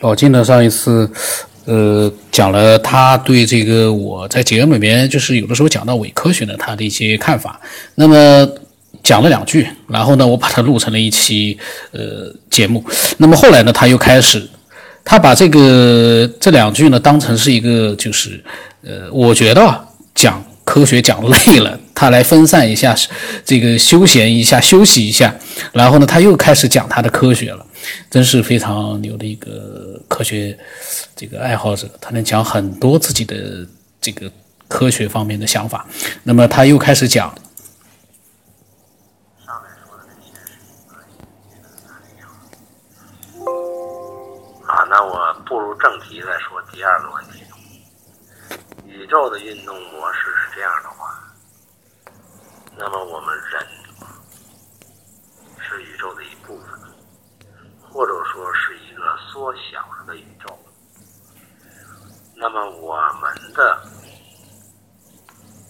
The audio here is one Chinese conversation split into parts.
老金呢，上一次，呃，讲了他对这个我在节目里面就是有的时候讲到伪科学呢他的一些看法。那么讲了两句，然后呢，我把它录成了一期呃节目。那么后来呢，他又开始，他把这个这两句呢当成是一个就是呃，我觉得讲科学讲累了，他来分散一下这个休闲一下休息一下，然后呢，他又开始讲他的科学了。真是非常牛的一个科学这个爱好者，他能讲很多自己的这个科学方面的想法。那么他又开始讲，啊，那我步入正题再说第二个问题。宇宙的运动模式是这样的话，那么我们人是宇宙的一部分。或者说是一个缩小了的宇宙，那么我们的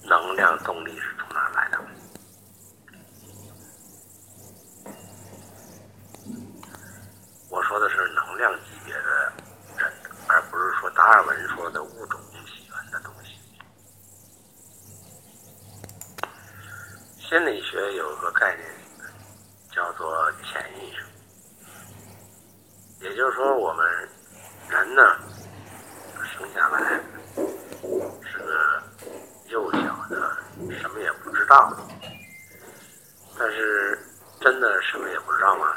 能量动力是从哪来的？我说的是能量级别的人，而不是说达尔文说的物种起源的东西。心理学有个概念，叫做潜意识。也就是说，我们人呢，生下来是个幼小的，什么也不知道。但是，真的什么也不知道吗？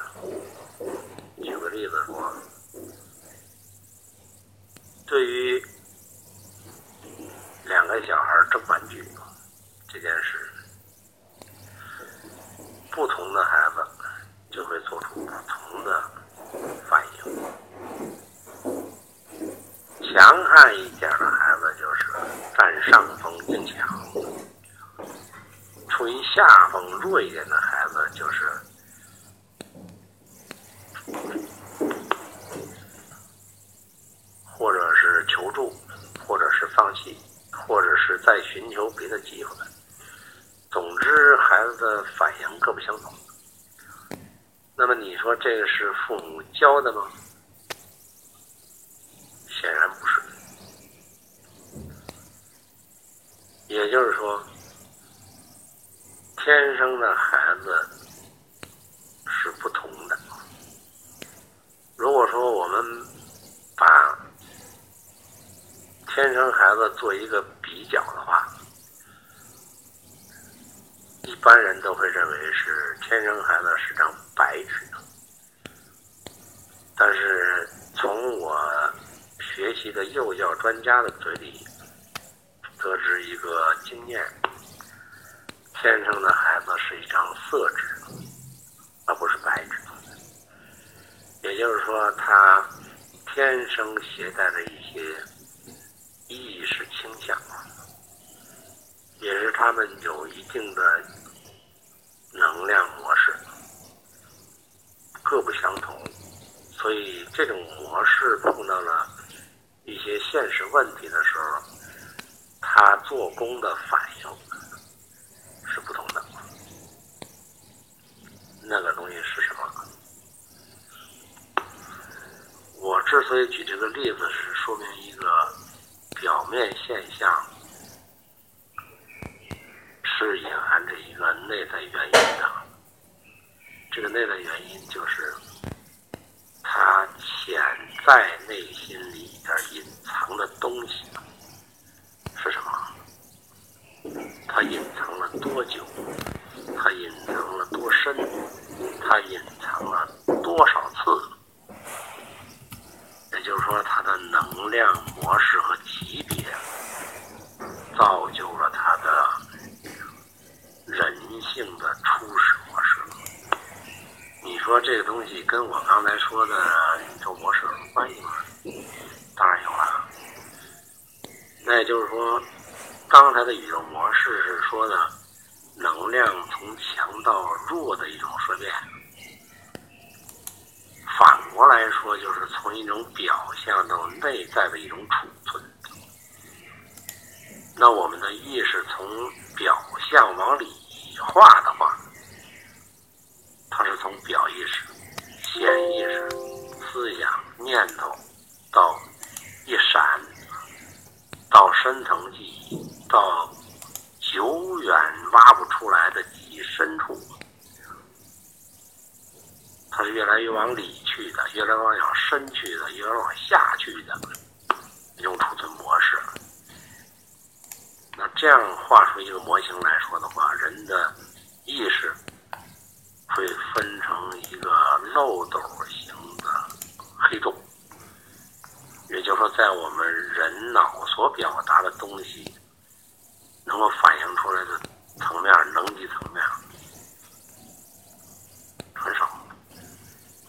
举个例子说，对于两个小孩争玩具这件事，不同的孩子就会做出不同的。反应强悍一点的孩子就是占上风争抢，处于下风弱一点的孩子就是或者是求助，或者是放弃，或者是再寻求别的机会。总之，孩子的反应各不相同。那么你说这个是父母教的吗？显然不是。也就是说，天生的孩子是不同的。如果说我们把天生孩子做一个比较的话，一般人都会认为是天生孩子是张白纸，但是从我学习的幼教专家的嘴里得知一个经验：天生的孩子是一张色纸，而不是白纸。也就是说，他天生携带的一些意识倾向。也是他们有一定的能量模式，各不相同，所以这种模式碰到了一些现实问题的时候，他做工的反应是不同的。那个东西是什么？我之所以举这个例子，是说明一个表面现象。是隐含着一个内在原因的，这个内在原因就是他潜在内心里边隐藏的东西是什么？他隐藏了多久？他隐藏了多深？他隐藏了多少次？也就是说，他的能量模式和级别造就了他的。人性的初始模式，你说这个东西跟我刚才说的宇宙模式有什么关系吗？当然有了。那也就是说，它的宇宙模式是说呢能量从强到弱的一种衰变，反过来说就是从一种表象到内在的一种储存。那我们的意识从表象往里。化的话，它是从表意识、潜意识、思想、念头、到一闪，到深层记忆，到久远挖不出来的记忆深处，它是越来越往里去的，越来越往深去的，越来越往下去的一种储存模式。那这样画出一个模型来说的话，人的意识会分成一个漏斗型的黑洞，也就是说，在我们人脑所表达的东西能够反映出来的层面，能级层面很少，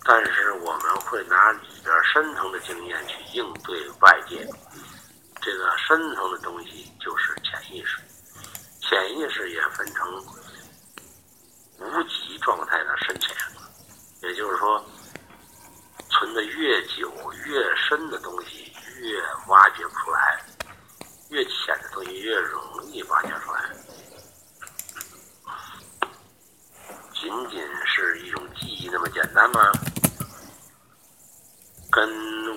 但是我们会拿里边深层的经验去应对外界。这个深层的东西就是潜意识，潜意识也分成无极状态的深浅，也就是说，存的越久越深的东西越挖掘不出来，越浅的东西越容易挖掘出来。仅仅是一种记忆那么简单吗？跟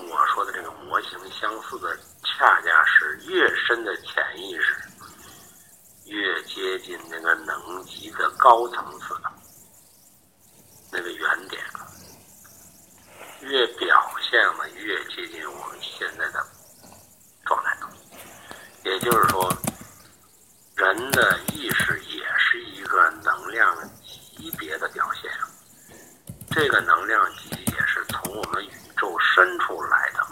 我说的这个模型相似的。恰恰是越深的潜意识，越接近那个能级的高层次的那个原点，越表现了越接近我们现在的状态。也就是说，人的意识也是一个能量级别的表现，这个能量级也是从我们宇宙深处来的。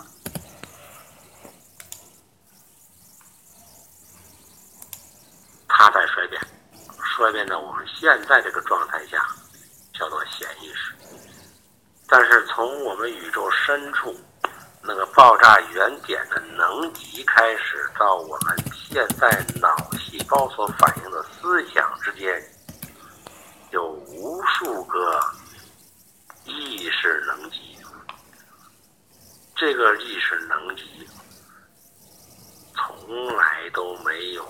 它在衰变，衰变到我们现在这个状态下，叫做潜意识。但是从我们宇宙深处那个爆炸原点的能级开始，到我们现在脑细胞所反映的思想之间，无数个意识能级。这个意识能级从来都没有。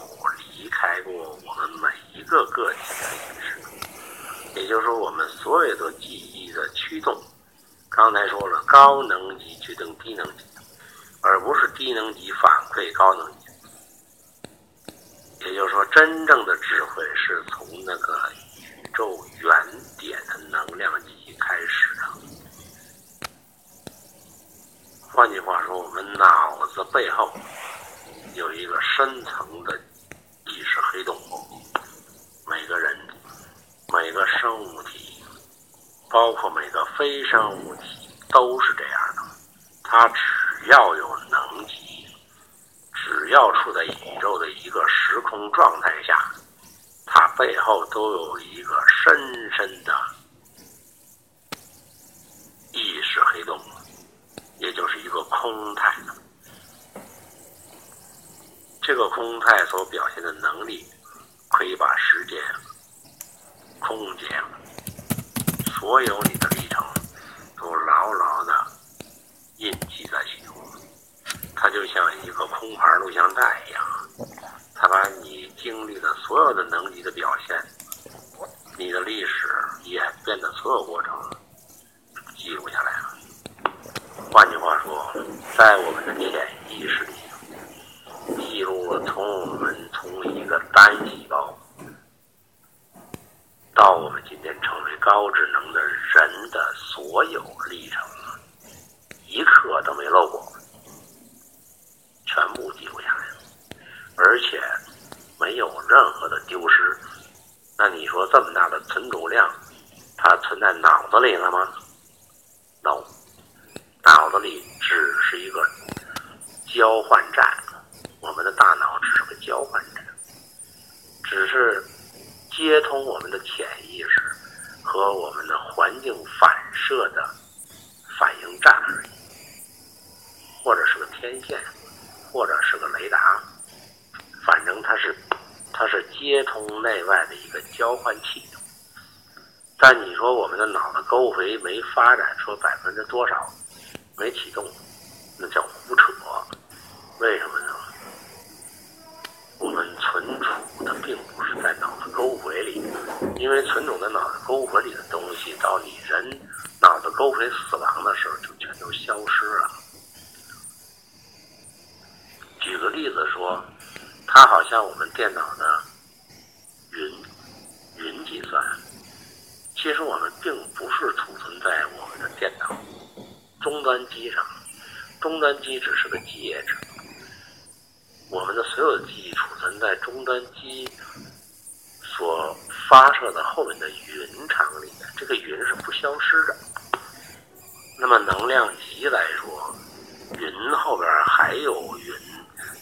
离开过我们每一个个体的意识，也就是说，我们所有的记忆的驱动，刚才说了，高能级驱动低能级，而不是低能级反馈高能级。也就是说，真正的智慧是从那个宙原点的能量级开始的。换句话说，我们脑子背后有一个深层的。意识黑洞，每个人、每个生物体，包括每个非生物体，都是这样的。它只要有能级，只要处在宇宙的一个时空状态下，背后都有一个深深的意识黑洞，也就是一个空态。这个空态所表现的能力，可以把时间、空间、所有你的历程，都牢牢的印记在心中。它就像一个空盘录像带一样，它把你经历的所有的能级的表现，你的历史演变的所有过程，记录下来了。换句话说，在我们的潜意识里。记录了从我们从一个单细胞到我们今天成为高智能的人的所有历程，一刻都没漏过，全部记录下来了，而且没有任何的丢失。那你说这么大的存储量，它存在脑子里了吗？no，脑子里只是一个交换站。我们的大脑只是个交换站，只是接通我们的潜意识和我们的环境反射的反应站而已，或者是个天线，或者是个雷达，反正它是它是接通内外的一个交换器。但你说我们的脑子沟回没发展出百分之多少，没启动，那叫胡扯。为什么呢？我们存储的并不是在脑子沟回里，因为存储在脑子沟回里的东西，到你人脑子沟回死亡的时候，就全都消失了。举个例子说，它好像我们电脑的云云计算。其实我们并不是储存在我们的电脑终端机上，终端机只是个介质。我们的所有的记忆储存在终端机所发射的后面的云场里面，这个云是不消失的。那么能量级来说，云后边还有云，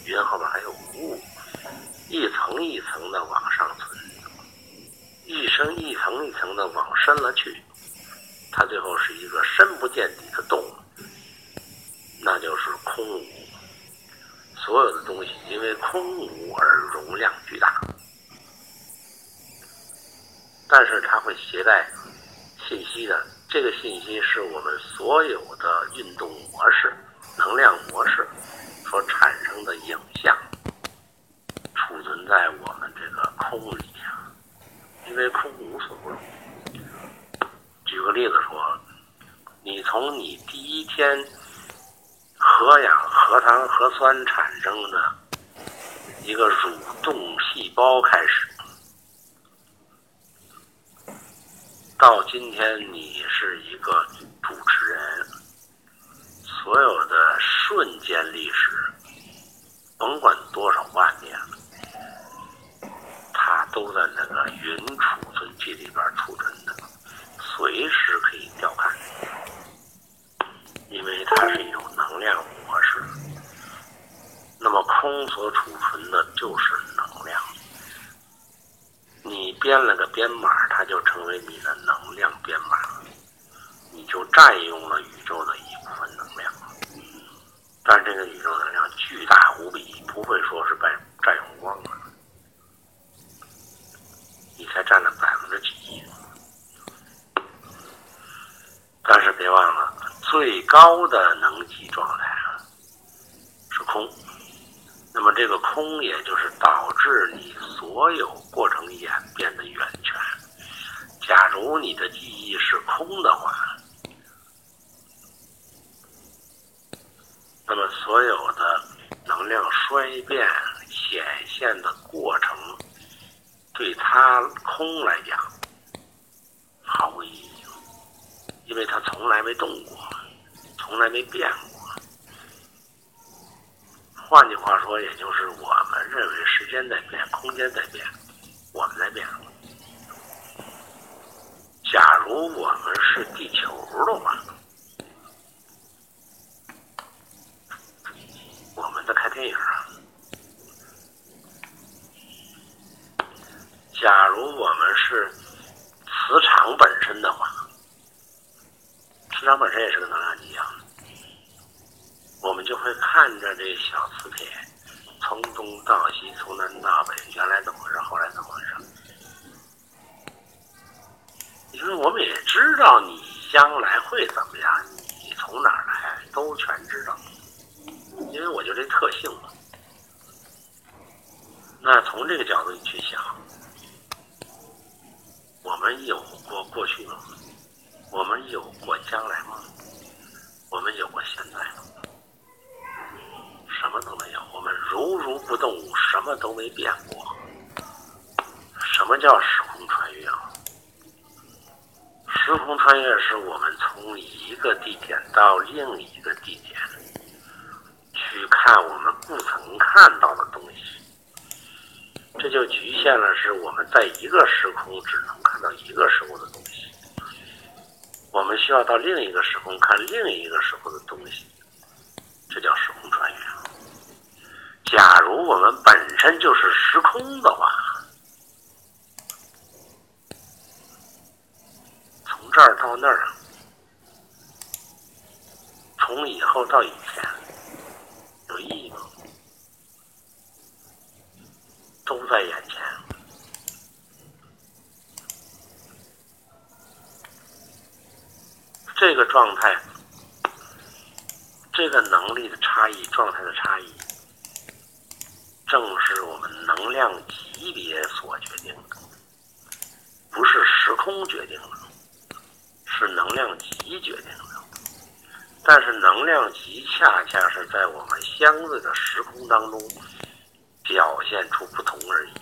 云后边还有雾，层一层的往上存。一层一层一层的往深了去，它最后是一个深不见底的洞，那就是空无。所有的东西因为空无而容量巨大，但是它会携带信息的。这个信息是我们所有的运动模式、能量模式所产生的影像，存在我们这个空里。因为空无所不容。举个例子说，你从你第一天核氧、核糖、核酸产生的一个蠕动细胞开始，到今天你是一个主持人，所有的瞬间历史，甭管多少万年。都在那个云储存器里边储存的，随时可以调看，因为它是有能量模式。那么空所储存的就是能量，你编了个编码，它就成为你的能量编码，你就占用了宇宙的一部分能量。但这个宇宙能量巨大无比，不会说是被占用光了。你才占了百分之几，但是别忘了，最高的能级状态是空。那么这个空，也就是导致你所有过程演变的源泉。假如你的记忆是空的话，那么所有的能量衰变显现的过程。对它空来讲毫无意义，因为它从来没动过，从来没变过。换句话说，也就是我们认为时间在变，空间在变，我们在变。假如我们是地球的话，我们在看电影啊。假如我们是磁场本身的话，磁场本身也是个能量级啊。我们就会看着这小磁铁从东到西，从南到北，原来怎么回事，后来怎么回事？因为我们也知道你将来会怎么样，你从哪儿来都全知道，因为我就这特性嘛。那从这个角度你去想。我们有过过去吗？我们有过将来吗？我们有过现在吗？什么都没有。我们如如不什么都没变过。什么叫时空穿越啊？时空穿越是我们从一个地点到另一个地点，去看我们不曾看到的东西。这就局限了，是我们在一个时空只能看到一个时空的东西。我们需要到另一个时空看另一个时空的东西，这叫时空穿越。假如我们本身就是时空的话，从这儿到那儿，从以后到以前，有意义吗？都在眼前，这个状态，这个能力的差异，状态的差异，正是我们能量级别所决定的，不是时空决定的，是能量级决定的。但是能量级恰恰是在我们相对的时空当中。表现出不同而已。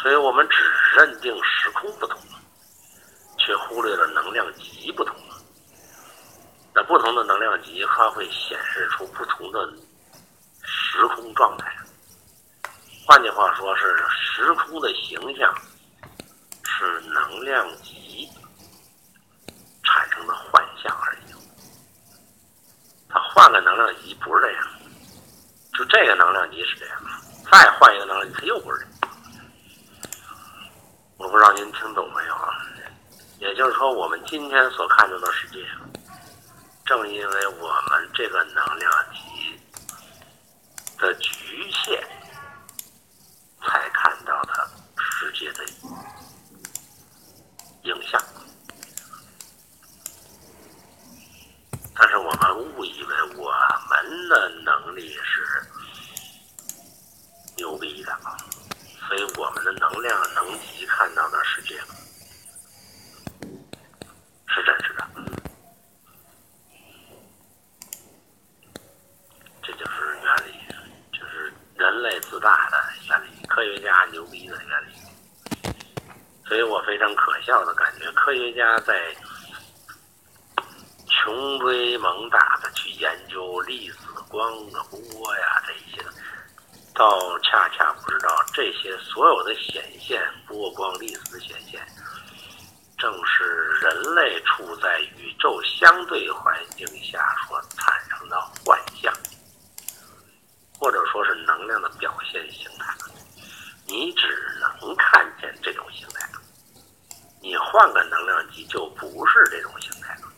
所以我们只认定时空不同，却忽略了能量级不同。那不同的能量级，它会显示出不同的时空状态。换句话说，是时空的形象是能量级产生的幻象而已。它换个能量级不是这样，就这个能量级是这样，再换一个能量级，它又不是这样。我不知道您听懂没有啊？也就是说，我们今天所看到的世界。正因为我们这个能量级的局限，才看到的世界的影像。但是我们误以为我们的能力是牛逼的，所以我们的能量能级看到的世界是真实的。人类自大的原理，科学家牛逼的原理，所以我非常可笑的感觉，科学家在穷追猛打的去研究粒子光的波呀这些，倒恰恰不知道这些所有的显现波光粒子的显现，正是人类处在宇宙相对环境下所产生的幻象。或者说是能量的表现形态，你只能看见这种形态，你换个能量级就不是这种形态了。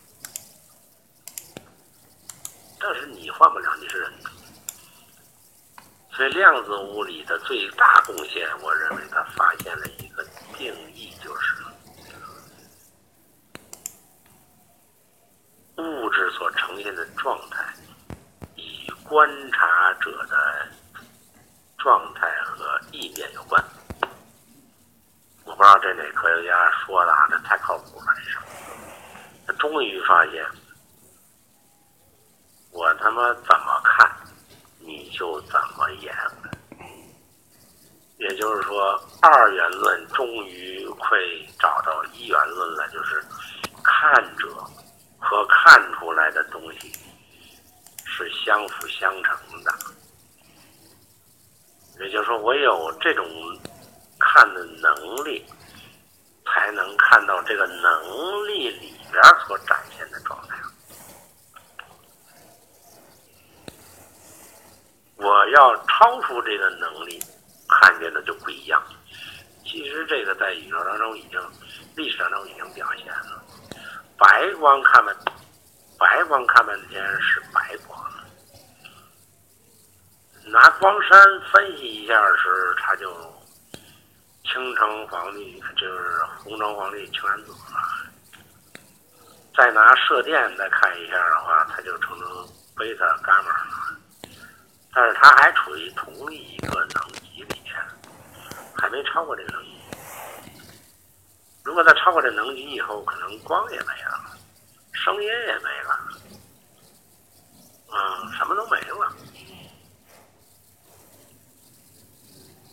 但是你换不了，你是人。所以量子物理的最大贡献，我认为它发现了一个定义，就是物质所呈现的状态。与观察者的状态和意念有关，不知道这哪科学家说的，啊，这太靠谱了，这是。他终于发现，我他妈怎么看，你就怎么演。也就是说，二元论终于会找到一元论了，就是看者和看出来的东西。是相辅相成的，也就是说，我有这种看的能力，才能看到这个能力里边所展现的状态。我要超出这个能力，看见的就不一样。其实这个在宇宙当中已经，历史当中已经表现了。白光看半，白光看半天是白光。拿光山分析一下时，他就青橙黄绿，就是红橙黄绿青蓝紫了。再拿射电再看一下的话，它就成成贝塔伽马了。但是它还处于同一个能级里面，还没超过这个能级。如果它超过这能级以后，可能光也没了，声音也没了，嗯，什么都没了。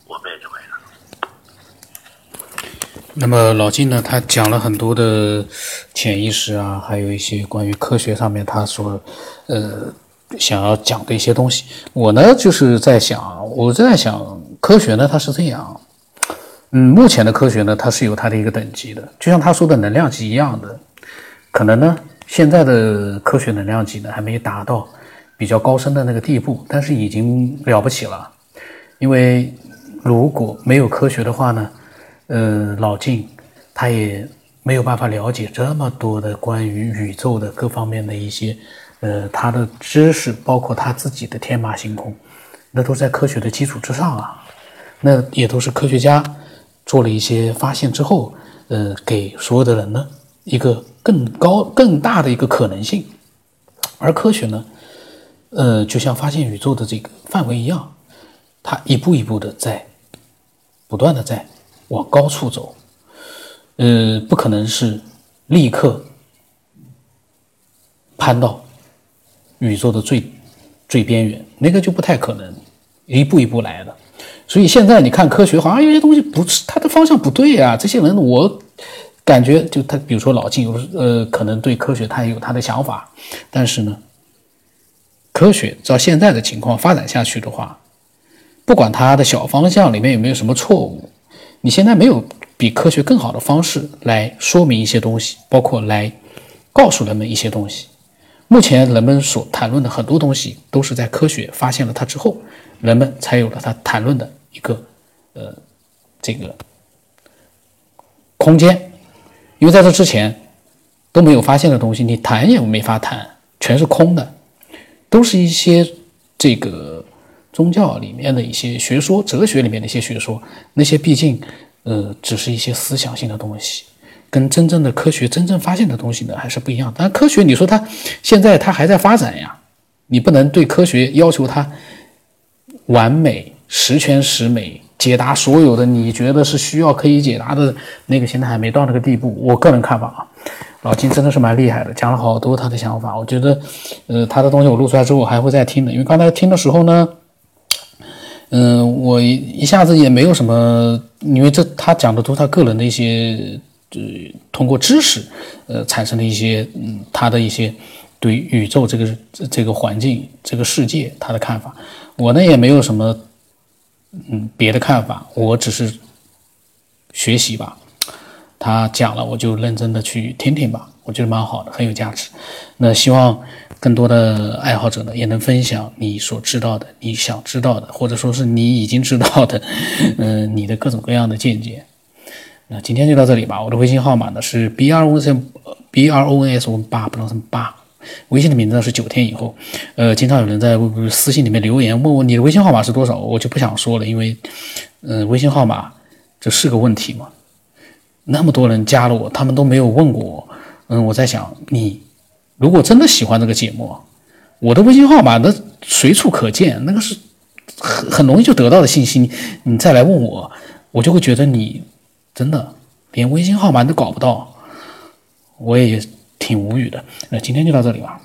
我背就没了。那么老金呢？他讲了很多的潜意识啊，还有一些关于科学上面他所呃想要讲的一些东西。我呢就是在想，我在想科学呢它是这样，嗯，目前的科学呢它是有它的一个等级的，就像他说的能量级一样的，可能呢现在的科学能量级呢还没达到比较高深的那个地步，但是已经了不起了，因为。如果没有科学的话呢，呃，老晋他也没有办法了解这么多的关于宇宙的各方面的一些，呃，他的知识，包括他自己的天马行空，那都在科学的基础之上啊，那也都是科学家做了一些发现之后，呃，给所有的人呢一个更高更大的一个可能性，而科学呢，呃，就像发现宇宙的这个范围一样，它一步一步的在。不断的在往高处走，呃，不可能是立刻攀到宇宙的最最边缘，那个就不太可能。一步一步来的。所以现在你看科学，好像有些东西不是它的方向不对啊。这些人我感觉就他，比如说老金，有呃可能对科学他也有他的想法，但是呢，科学照现在的情况发展下去的话，不管他的小方向里面有没有什么错误，你现在没有比科学更好的方式来说明一些东西，包括来告诉人们一些东西。目前人们所谈论的很多东西，都是在科学发现了它之后，人们才有了他谈论的一个呃这个空间。因为在这之前都没有发现的东西，你谈也没法谈，全是空的，都是一些这个宗教里面的一些学说、哲学里面的一些学说，那些毕竟呃只是一些思想性的东西。跟真正的科学真正发现的东西呢，还是不一样。但科学，你说它现在它还在发展呀，你不能对科学要求它完美、十全十美，解答所有的你觉得是需要可以解答的那个，现在还没到那个地步。我个人看法啊，老金真的是蛮厉害的，讲了好多他的想法。我觉得，呃，他的东西我录出来之后，还会再听的，因为刚才听的时候呢，嗯，我一下子也没有什么，因为这他讲的都是他个人的一些。呃，通过知识，呃，产生的一些，嗯，他的一些对宇宙这个这个环境、这个世界他的看法，我呢也没有什么，嗯，别的看法，我只是学习吧。他讲了，我就认真的去听听吧，我觉得蛮好的，很有价值。那希望更多的爱好者呢，也能分享你所知道的、你想知道的，或者说是你已经知道的，嗯，你的各种各样的见解。那今天就到这里吧。我的微信号码呢是 b r o n b r o n s 八，不知道什么八。微信的名字是九天以后。呃，经常有人在私信里面留言问我你的微信号码是多少，我就不想说了，因为，嗯，微信号码这是个问题嘛。那么多人加了我，他们都没有问过我。嗯，我在想，你如果真的喜欢这个节目，我的微信号码那随处可见，那个是很很容易就得到的信息，你再来问我，我就会觉得你。真的，连微信号码都搞不到，我也挺无语的。那今天就到这里吧。